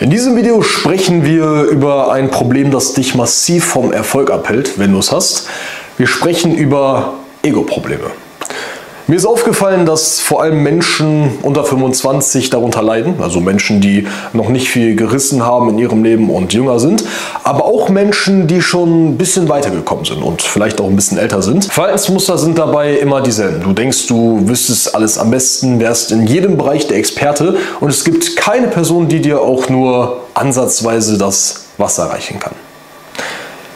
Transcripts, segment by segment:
In diesem Video sprechen wir über ein Problem, das dich massiv vom Erfolg abhält, wenn du es hast. Wir sprechen über Ego-Probleme. Mir ist aufgefallen, dass vor allem Menschen unter 25 darunter leiden, also Menschen, die noch nicht viel gerissen haben in ihrem Leben und jünger sind, aber auch Menschen, die schon ein bisschen weitergekommen sind und vielleicht auch ein bisschen älter sind. Verhaltensmuster sind dabei immer dieselben. Du denkst, du wüsstest alles am besten, wärst in jedem Bereich der Experte und es gibt keine Person, die dir auch nur ansatzweise das Wasser reichen kann.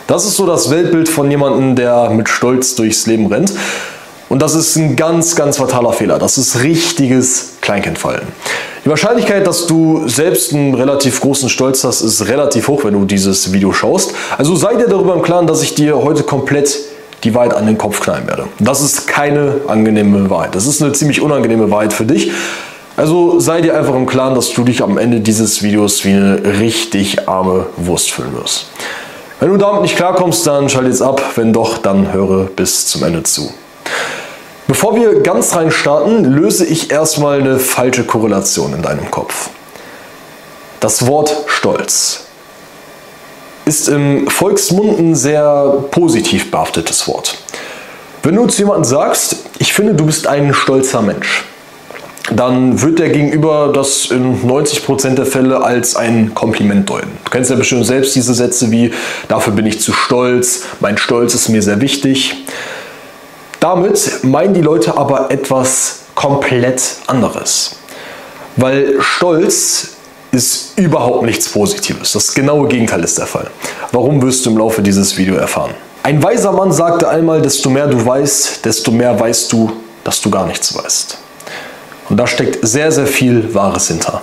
Das ist so das Weltbild von jemandem, der mit Stolz durchs Leben rennt. Und das ist ein ganz, ganz fataler Fehler. Das ist richtiges Kleinkindfallen. Die Wahrscheinlichkeit, dass du selbst einen relativ großen Stolz hast, ist relativ hoch, wenn du dieses Video schaust. Also sei dir darüber im Klaren, dass ich dir heute komplett die Wahrheit an den Kopf knallen werde. Das ist keine angenehme Wahrheit. Das ist eine ziemlich unangenehme Wahrheit für dich. Also sei dir einfach im Klaren, dass du dich am Ende dieses Videos wie eine richtig arme Wurst fühlen wirst. Wenn du damit nicht klarkommst, dann schalte jetzt ab. Wenn doch, dann höre bis zum Ende zu. Bevor wir ganz rein starten, löse ich erstmal eine falsche Korrelation in deinem Kopf. Das Wort Stolz ist im Volksmund ein sehr positiv behaftetes Wort. Wenn du zu jemandem sagst, ich finde, du bist ein stolzer Mensch, dann wird der Gegenüber das in 90% der Fälle als ein Kompliment deuten. Du kennst ja bestimmt selbst diese Sätze wie, dafür bin ich zu stolz, mein Stolz ist mir sehr wichtig. Damit meinen die Leute aber etwas komplett anderes. Weil Stolz ist überhaupt nichts Positives. Das genaue Gegenteil ist der Fall. Warum wirst du im Laufe dieses Videos erfahren? Ein weiser Mann sagte einmal, desto mehr du weißt, desto mehr weißt du, dass du gar nichts weißt. Und da steckt sehr, sehr viel Wahres hinter.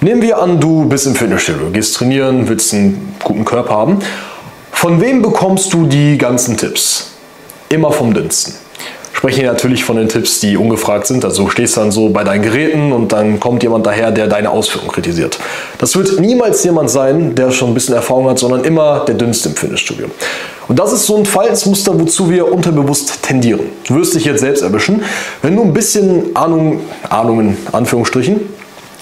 Nehmen wir an, du bist im Fitnessstudio, gehst trainieren, willst einen guten Körper haben. Von wem bekommst du die ganzen Tipps? Immer vom Dünnsten. Sprechen hier natürlich von den Tipps, die ungefragt sind. Also du stehst dann so bei deinen Geräten und dann kommt jemand daher, der deine Ausführung kritisiert. Das wird niemals jemand sein, der schon ein bisschen Erfahrung hat, sondern immer der Dünnste im Fitnessstudio. Und das ist so ein Verhaltensmuster, wozu wir unterbewusst tendieren. Du wirst dich jetzt selbst erwischen. Wenn du ein bisschen Ahnung, Ahnung in Anführungsstrichen,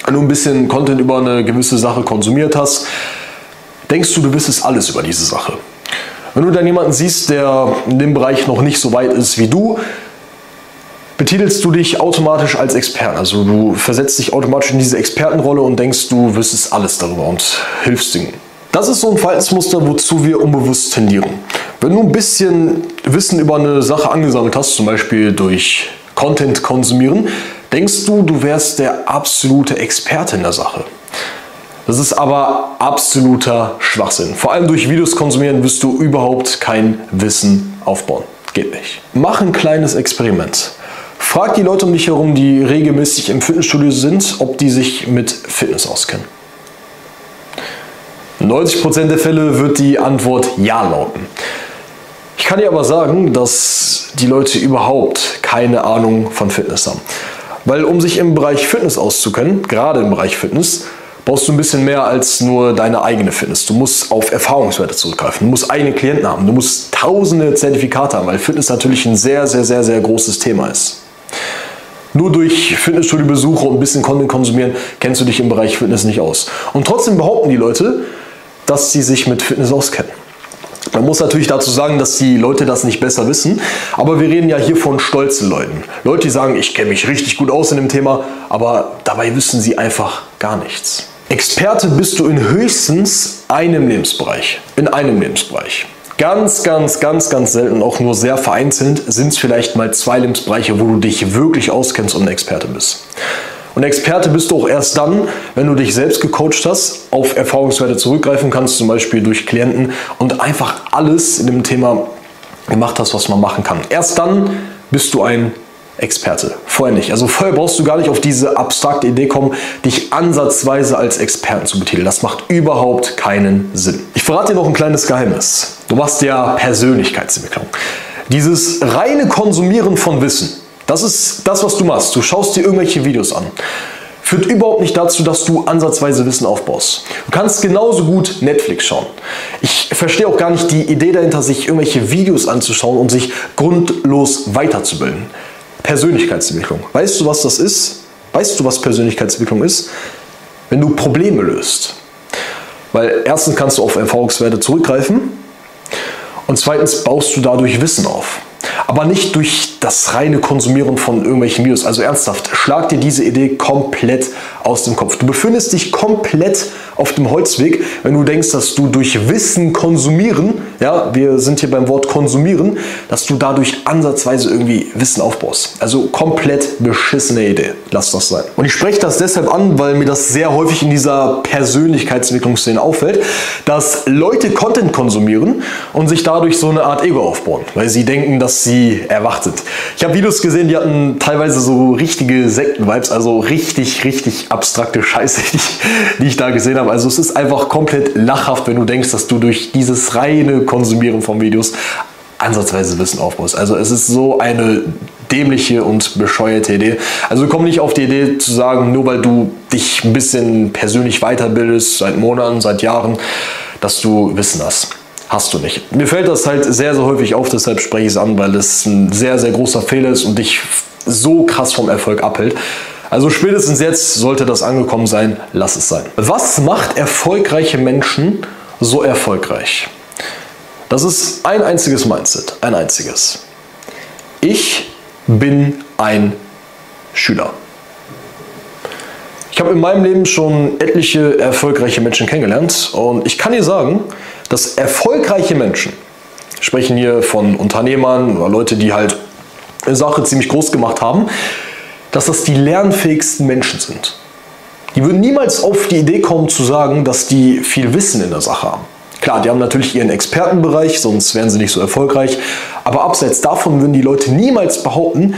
wenn du ein bisschen Content über eine gewisse Sache konsumiert hast, denkst du, du wissest alles über diese Sache. Wenn du dann jemanden siehst, der in dem Bereich noch nicht so weit ist wie du, betitelst du dich automatisch als Experten. Also du versetzt dich automatisch in diese Expertenrolle und denkst, du wüsstest alles darüber und hilfst Dingen. Das ist so ein Verhaltensmuster, wozu wir unbewusst tendieren. Wenn du ein bisschen Wissen über eine Sache angesammelt hast, zum Beispiel durch Content konsumieren, denkst du, du wärst der absolute Experte in der Sache. Das ist aber absoluter Schwachsinn. Vor allem durch Videos konsumieren wirst du überhaupt kein Wissen aufbauen. Geht nicht. Mach ein kleines Experiment. Frag die Leute um dich herum, die regelmäßig im Fitnessstudio sind, ob die sich mit Fitness auskennen. 90% der Fälle wird die Antwort Ja lauten. Ich kann dir aber sagen, dass die Leute überhaupt keine Ahnung von Fitness haben. Weil um sich im Bereich Fitness auszukennen, gerade im Bereich Fitness, brauchst du ein bisschen mehr als nur deine eigene Fitness. Du musst auf Erfahrungswerte zurückgreifen. Du musst eigene Klienten haben. Du musst tausende Zertifikate haben, weil Fitness natürlich ein sehr, sehr, sehr, sehr großes Thema ist. Nur durch Fitnessstudio-Besuche und ein bisschen Content konsumieren kennst du dich im Bereich Fitness nicht aus. Und trotzdem behaupten die Leute, dass sie sich mit Fitness auskennen. Muss natürlich dazu sagen, dass die Leute das nicht besser wissen, aber wir reden ja hier von stolzen Leuten. Leute, die sagen, ich kenne mich richtig gut aus in dem Thema, aber dabei wissen sie einfach gar nichts. Experte bist du in höchstens einem Lebensbereich. In einem Lebensbereich. Ganz, ganz, ganz, ganz selten, auch nur sehr vereinzelt, sind es vielleicht mal zwei Lebensbereiche, wo du dich wirklich auskennst und ein Experte bist. Und Experte bist du auch erst dann, wenn du dich selbst gecoacht hast, auf Erfahrungswerte zurückgreifen kannst, zum Beispiel durch Klienten und einfach alles in dem Thema gemacht hast, was man machen kann. Erst dann bist du ein Experte. Vorher nicht. Also vorher brauchst du gar nicht auf diese abstrakte Idee kommen, dich ansatzweise als Experten zu betiteln. Das macht überhaupt keinen Sinn. Ich verrate dir noch ein kleines Geheimnis. Du machst ja Persönlichkeitsentwicklung. Dieses reine Konsumieren von Wissen, das ist das, was du machst. Du schaust dir irgendwelche Videos an. Führt überhaupt nicht dazu, dass du ansatzweise Wissen aufbaust. Du kannst genauso gut Netflix schauen. Ich verstehe auch gar nicht die Idee dahinter, sich irgendwelche Videos anzuschauen und sich grundlos weiterzubilden. Persönlichkeitsentwicklung. Weißt du, was das ist? Weißt du, was Persönlichkeitsentwicklung ist? wenn du Probleme löst. Weil erstens kannst du auf Erfahrungswerte zurückgreifen und zweitens baust du dadurch Wissen auf. Aber nicht durch das reine Konsumieren von irgendwelchen Videos. Also ernsthaft, schlag dir diese Idee komplett aus dem Kopf. Du befindest dich komplett auf dem Holzweg, wenn du denkst, dass du durch Wissen konsumieren, ja, wir sind hier beim Wort konsumieren, dass du dadurch ansatzweise irgendwie Wissen aufbaust. Also komplett beschissene Idee. Lass das sein. Und ich spreche das deshalb an, weil mir das sehr häufig in dieser Persönlichkeitsentwicklungsszene auffällt, dass Leute Content konsumieren und sich dadurch so eine Art Ego aufbauen, weil sie denken, dass sie erwacht sind. Ich habe Videos gesehen, die hatten teilweise so richtige Sekten-Vibes, also richtig, richtig abstrakte Scheiße, die ich, die ich da gesehen habe. Also es ist einfach komplett lachhaft, wenn du denkst, dass du durch dieses reine Konsumieren von Videos ansatzweise Wissen aufbaust. Also es ist so eine dämliche und bescheuerte Idee. Also komm nicht auf die Idee zu sagen, nur weil du dich ein bisschen persönlich weiterbildest, seit Monaten, seit Jahren, dass du Wissen hast. Hast du nicht. Mir fällt das halt sehr, sehr häufig auf, deshalb spreche ich es an, weil es ein sehr, sehr großer Fehler ist und dich so krass vom Erfolg abhält. Also spätestens jetzt sollte das angekommen sein, lass es sein. Was macht erfolgreiche Menschen so erfolgreich? Das ist ein einziges Mindset, ein einziges. Ich bin ein Schüler. Ich habe in meinem Leben schon etliche erfolgreiche Menschen kennengelernt und ich kann dir sagen, dass erfolgreiche Menschen, sprechen hier von Unternehmern oder Leute, die halt eine Sache ziemlich groß gemacht haben, dass das die lernfähigsten Menschen sind. Die würden niemals auf die Idee kommen zu sagen, dass die viel Wissen in der Sache haben. Klar, die haben natürlich ihren Expertenbereich, sonst wären sie nicht so erfolgreich. Aber abseits davon würden die Leute niemals behaupten,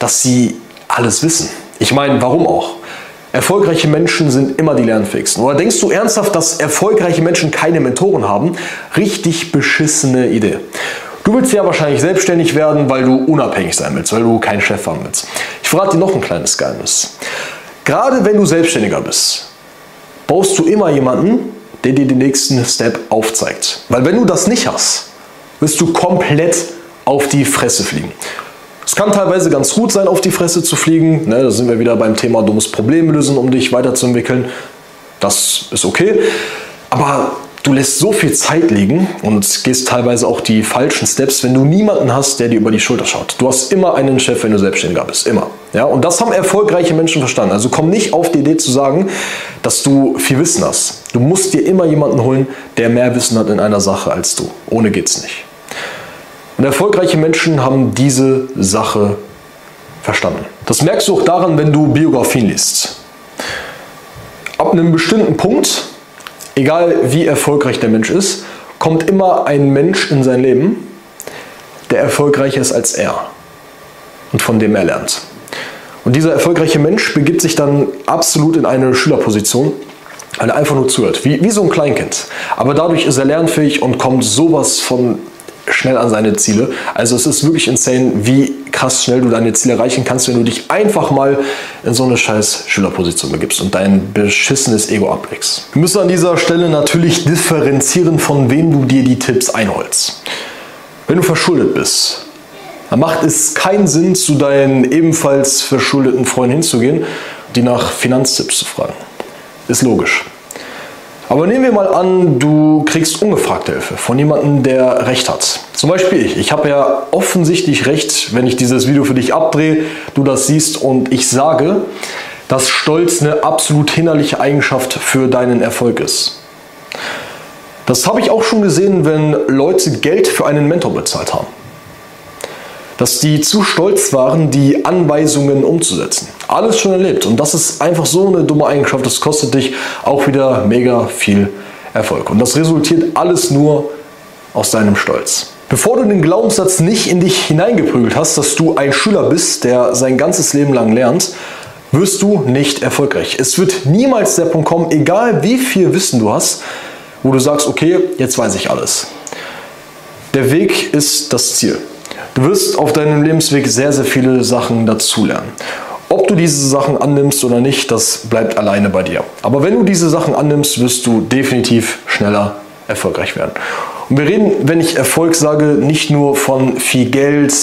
dass sie alles wissen. Ich meine, warum auch? Erfolgreiche Menschen sind immer die lernfähigsten. Oder denkst du ernsthaft, dass erfolgreiche Menschen keine Mentoren haben? Richtig beschissene Idee. Du willst ja wahrscheinlich selbstständig werden, weil du unabhängig sein willst, weil du keinen Chef haben willst. Ich verrate dir noch ein kleines Geheimnis. Gerade wenn du Selbstständiger bist, baust du immer jemanden, der dir den nächsten Step aufzeigt. Weil wenn du das nicht hast, wirst du komplett auf die Fresse fliegen. Es kann teilweise ganz gut sein, auf die Fresse zu fliegen. Ne, da sind wir wieder beim Thema dummes Problem lösen, um dich weiterzuentwickeln. Das ist okay. Aber du lässt so viel Zeit liegen und gehst teilweise auch die falschen Steps, wenn du niemanden hast, der dir über die Schulter schaut. Du hast immer einen Chef, wenn du Selbstständiger bist. Immer. Ja, und das haben erfolgreiche Menschen verstanden. Also komm nicht auf die Idee zu sagen, dass du viel Wissen hast. Du musst dir immer jemanden holen, der mehr Wissen hat in einer Sache als du. Ohne geht's nicht. Und erfolgreiche Menschen haben diese Sache verstanden. Das merkst du auch daran, wenn du Biografien liest. Ab einem bestimmten Punkt egal wie erfolgreich der Mensch ist, kommt immer ein Mensch in sein Leben, der erfolgreicher ist als er und von dem er lernt. Und dieser erfolgreiche Mensch begibt sich dann absolut in eine Schülerposition, weil er einfach nur zuhört, wie, wie so ein Kleinkind. Aber dadurch ist er lernfähig und kommt sowas von schnell an seine Ziele. Also es ist wirklich insane, wie krass schnell du deine Ziele erreichen kannst, wenn du dich einfach mal in so eine scheiß Schülerposition begibst und dein beschissenes Ego ablegst. Wir müssen an dieser Stelle natürlich differenzieren, von wem du dir die Tipps einholst. Wenn du verschuldet bist, dann macht es keinen Sinn, zu deinen ebenfalls verschuldeten Freunden hinzugehen und die nach Finanztipps zu fragen. Ist logisch. Aber nehmen wir mal an, du kriegst ungefragte Hilfe von jemandem, der Recht hat. Zum Beispiel ich. Ich habe ja offensichtlich Recht, wenn ich dieses Video für dich abdrehe, du das siehst und ich sage, dass Stolz eine absolut hinderliche Eigenschaft für deinen Erfolg ist. Das habe ich auch schon gesehen, wenn Leute Geld für einen Mentor bezahlt haben dass die zu stolz waren, die Anweisungen umzusetzen. Alles schon erlebt und das ist einfach so eine dumme Eigenschaft, das kostet dich auch wieder mega viel Erfolg. Und das resultiert alles nur aus deinem Stolz. Bevor du den Glaubenssatz nicht in dich hineingeprügelt hast, dass du ein Schüler bist, der sein ganzes Leben lang lernt, wirst du nicht erfolgreich. Es wird niemals der Punkt kommen, egal wie viel Wissen du hast, wo du sagst, okay, jetzt weiß ich alles. Der Weg ist das Ziel. Du wirst auf deinem Lebensweg sehr, sehr viele Sachen dazulernen. Ob du diese Sachen annimmst oder nicht, das bleibt alleine bei dir. Aber wenn du diese Sachen annimmst, wirst du definitiv schneller erfolgreich werden. Und wir reden, wenn ich Erfolg sage, nicht nur von viel Geld,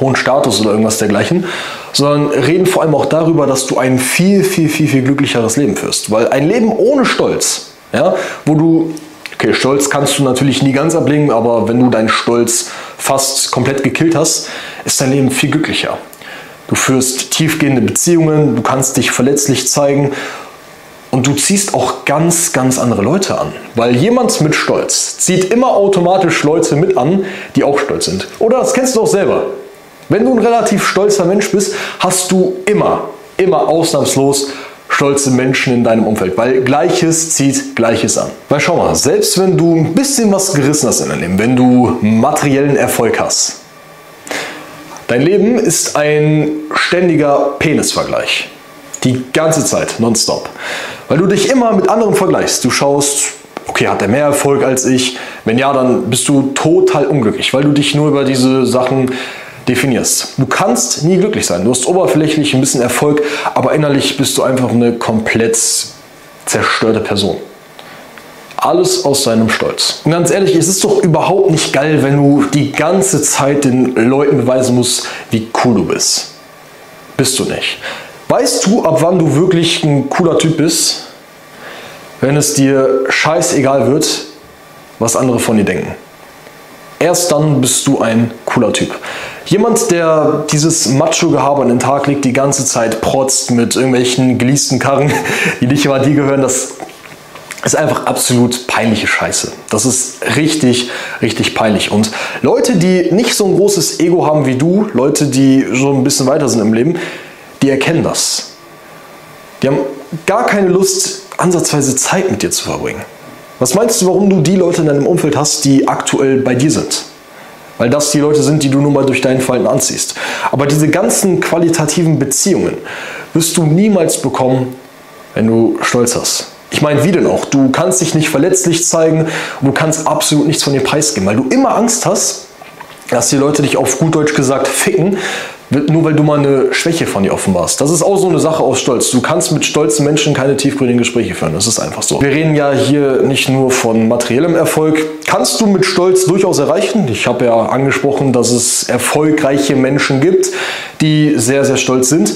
hohen Status oder irgendwas dergleichen, sondern reden vor allem auch darüber, dass du ein viel, viel, viel, viel glücklicheres Leben führst. Weil ein Leben ohne Stolz, ja, wo du, okay, Stolz kannst du natürlich nie ganz ablegen, aber wenn du deinen Stolz fast komplett gekillt hast, ist dein Leben viel glücklicher. Du führst tiefgehende Beziehungen, du kannst dich verletzlich zeigen und du ziehst auch ganz, ganz andere Leute an. Weil jemand mit Stolz zieht immer automatisch Leute mit an, die auch stolz sind. Oder das kennst du auch selber. Wenn du ein relativ stolzer Mensch bist, hast du immer, immer ausnahmslos stolze Menschen in deinem Umfeld, weil Gleiches zieht Gleiches an. Weil schau mal, selbst wenn du ein bisschen was gerissen hast in deinem Leben, wenn du materiellen Erfolg hast, dein Leben ist ein ständiger Penisvergleich. Die ganze Zeit, nonstop. Weil du dich immer mit anderen vergleichst. Du schaust, okay, hat er mehr Erfolg als ich? Wenn ja, dann bist du total unglücklich, weil du dich nur über diese Sachen definierst. Du kannst nie glücklich sein. Du hast oberflächlich ein bisschen Erfolg, aber innerlich bist du einfach eine komplett zerstörte Person. Alles aus seinem Stolz. Und ganz ehrlich, es ist doch überhaupt nicht geil, wenn du die ganze Zeit den Leuten beweisen musst, wie cool du bist. Bist du nicht. Weißt du, ab wann du wirklich ein cooler Typ bist? Wenn es dir scheißegal wird, was andere von dir denken. Erst dann bist du ein cooler Typ. Jemand, der dieses Macho-Gehabe an den Tag legt, die ganze Zeit protzt mit irgendwelchen geleasten Karren, die nicht immer dir gehören, das ist einfach absolut peinliche Scheiße. Das ist richtig, richtig peinlich. Und Leute, die nicht so ein großes Ego haben wie du, Leute, die so ein bisschen weiter sind im Leben, die erkennen das. Die haben gar keine Lust, ansatzweise Zeit mit dir zu verbringen. Was meinst du, warum du die Leute in deinem Umfeld hast, die aktuell bei dir sind? Weil das die Leute sind, die du nun mal durch dein Verhalten anziehst. Aber diese ganzen qualitativen Beziehungen wirst du niemals bekommen, wenn du Stolz hast. Ich meine, wie denn auch? Du kannst dich nicht verletzlich zeigen und du kannst absolut nichts von dir preisgeben, weil du immer Angst hast, dass die Leute dich auf gut Deutsch gesagt ficken, nur weil du mal eine Schwäche von dir offenbarst. Das ist auch so eine Sache aus Stolz. Du kannst mit stolzen Menschen keine tiefgründigen Gespräche führen. Das ist einfach so. Wir reden ja hier nicht nur von materiellem Erfolg. Kannst du mit Stolz durchaus erreichen? Ich habe ja angesprochen, dass es erfolgreiche Menschen gibt, die sehr, sehr stolz sind.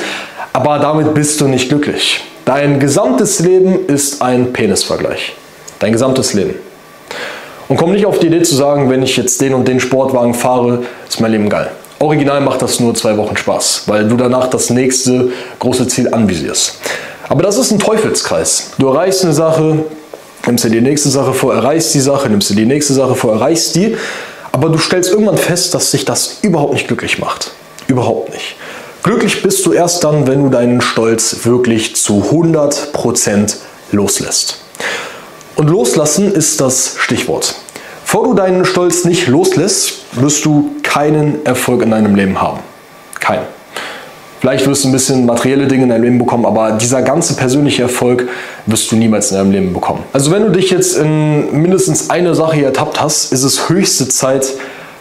Aber damit bist du nicht glücklich. Dein gesamtes Leben ist ein Penisvergleich. Dein gesamtes Leben. Und komm nicht auf die Idee zu sagen, wenn ich jetzt den und den Sportwagen fahre, ist mein Leben geil. Original macht das nur zwei Wochen Spaß, weil du danach das nächste große Ziel anvisierst. Aber das ist ein Teufelskreis. Du erreichst eine Sache, nimmst dir die nächste Sache vor, erreichst die Sache, nimmst dir die nächste Sache vor, erreichst die. Aber du stellst irgendwann fest, dass sich das überhaupt nicht glücklich macht. Überhaupt nicht. Glücklich bist du erst dann, wenn du deinen Stolz wirklich zu 100% loslässt. Und loslassen ist das Stichwort. Bevor du deinen Stolz nicht loslässt, wirst du keinen Erfolg in deinem Leben haben. Keinen. Vielleicht wirst du ein bisschen materielle Dinge in deinem Leben bekommen, aber dieser ganze persönliche Erfolg wirst du niemals in deinem Leben bekommen. Also wenn du dich jetzt in mindestens eine Sache ertappt hast, ist es höchste Zeit,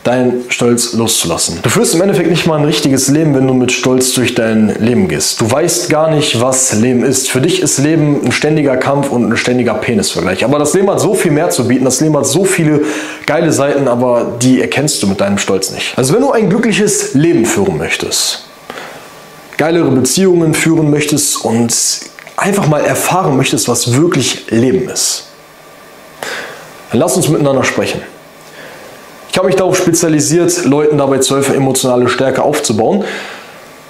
deinen Stolz loszulassen. Du führst im Endeffekt nicht mal ein richtiges Leben, wenn du mit Stolz durch dein Leben gehst. Du weißt gar nicht, was Leben ist. Für dich ist Leben ein ständiger Kampf und ein ständiger Penisvergleich. Aber das Leben hat so viel mehr zu bieten. Das Leben hat so viele geile Seiten, aber die erkennst du mit deinem Stolz nicht. Also wenn du ein glückliches Leben führen möchtest, geilere Beziehungen führen möchtest und einfach mal erfahren möchtest, was wirklich Leben ist, dann lass uns miteinander sprechen. Ich habe mich darauf spezialisiert, Leuten dabei zu helfen, emotionale Stärke aufzubauen.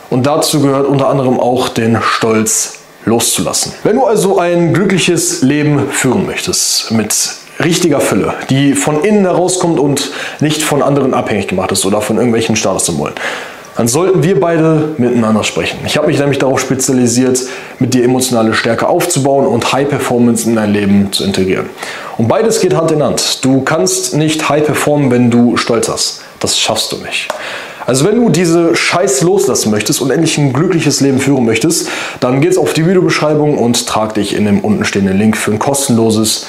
Und dazu gehört unter anderem auch den Stolz loszulassen. Wenn du also ein glückliches Leben führen möchtest, mit richtiger Fülle, die von innen herauskommt und nicht von anderen abhängig gemacht ist oder von irgendwelchen Statussymbolen, dann sollten wir beide miteinander sprechen. Ich habe mich nämlich darauf spezialisiert, mit dir emotionale Stärke aufzubauen und High Performance in dein Leben zu integrieren. Und beides geht Hand in Hand. Du kannst nicht High performen, wenn du Stolz hast. Das schaffst du nicht. Also wenn du diese Scheiß loslassen möchtest und endlich ein glückliches Leben führen möchtest, dann geht's auf die Videobeschreibung und trag dich in dem unten stehenden Link für ein kostenloses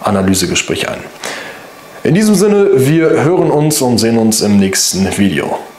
Analysegespräch ein. In diesem Sinne, wir hören uns und sehen uns im nächsten Video.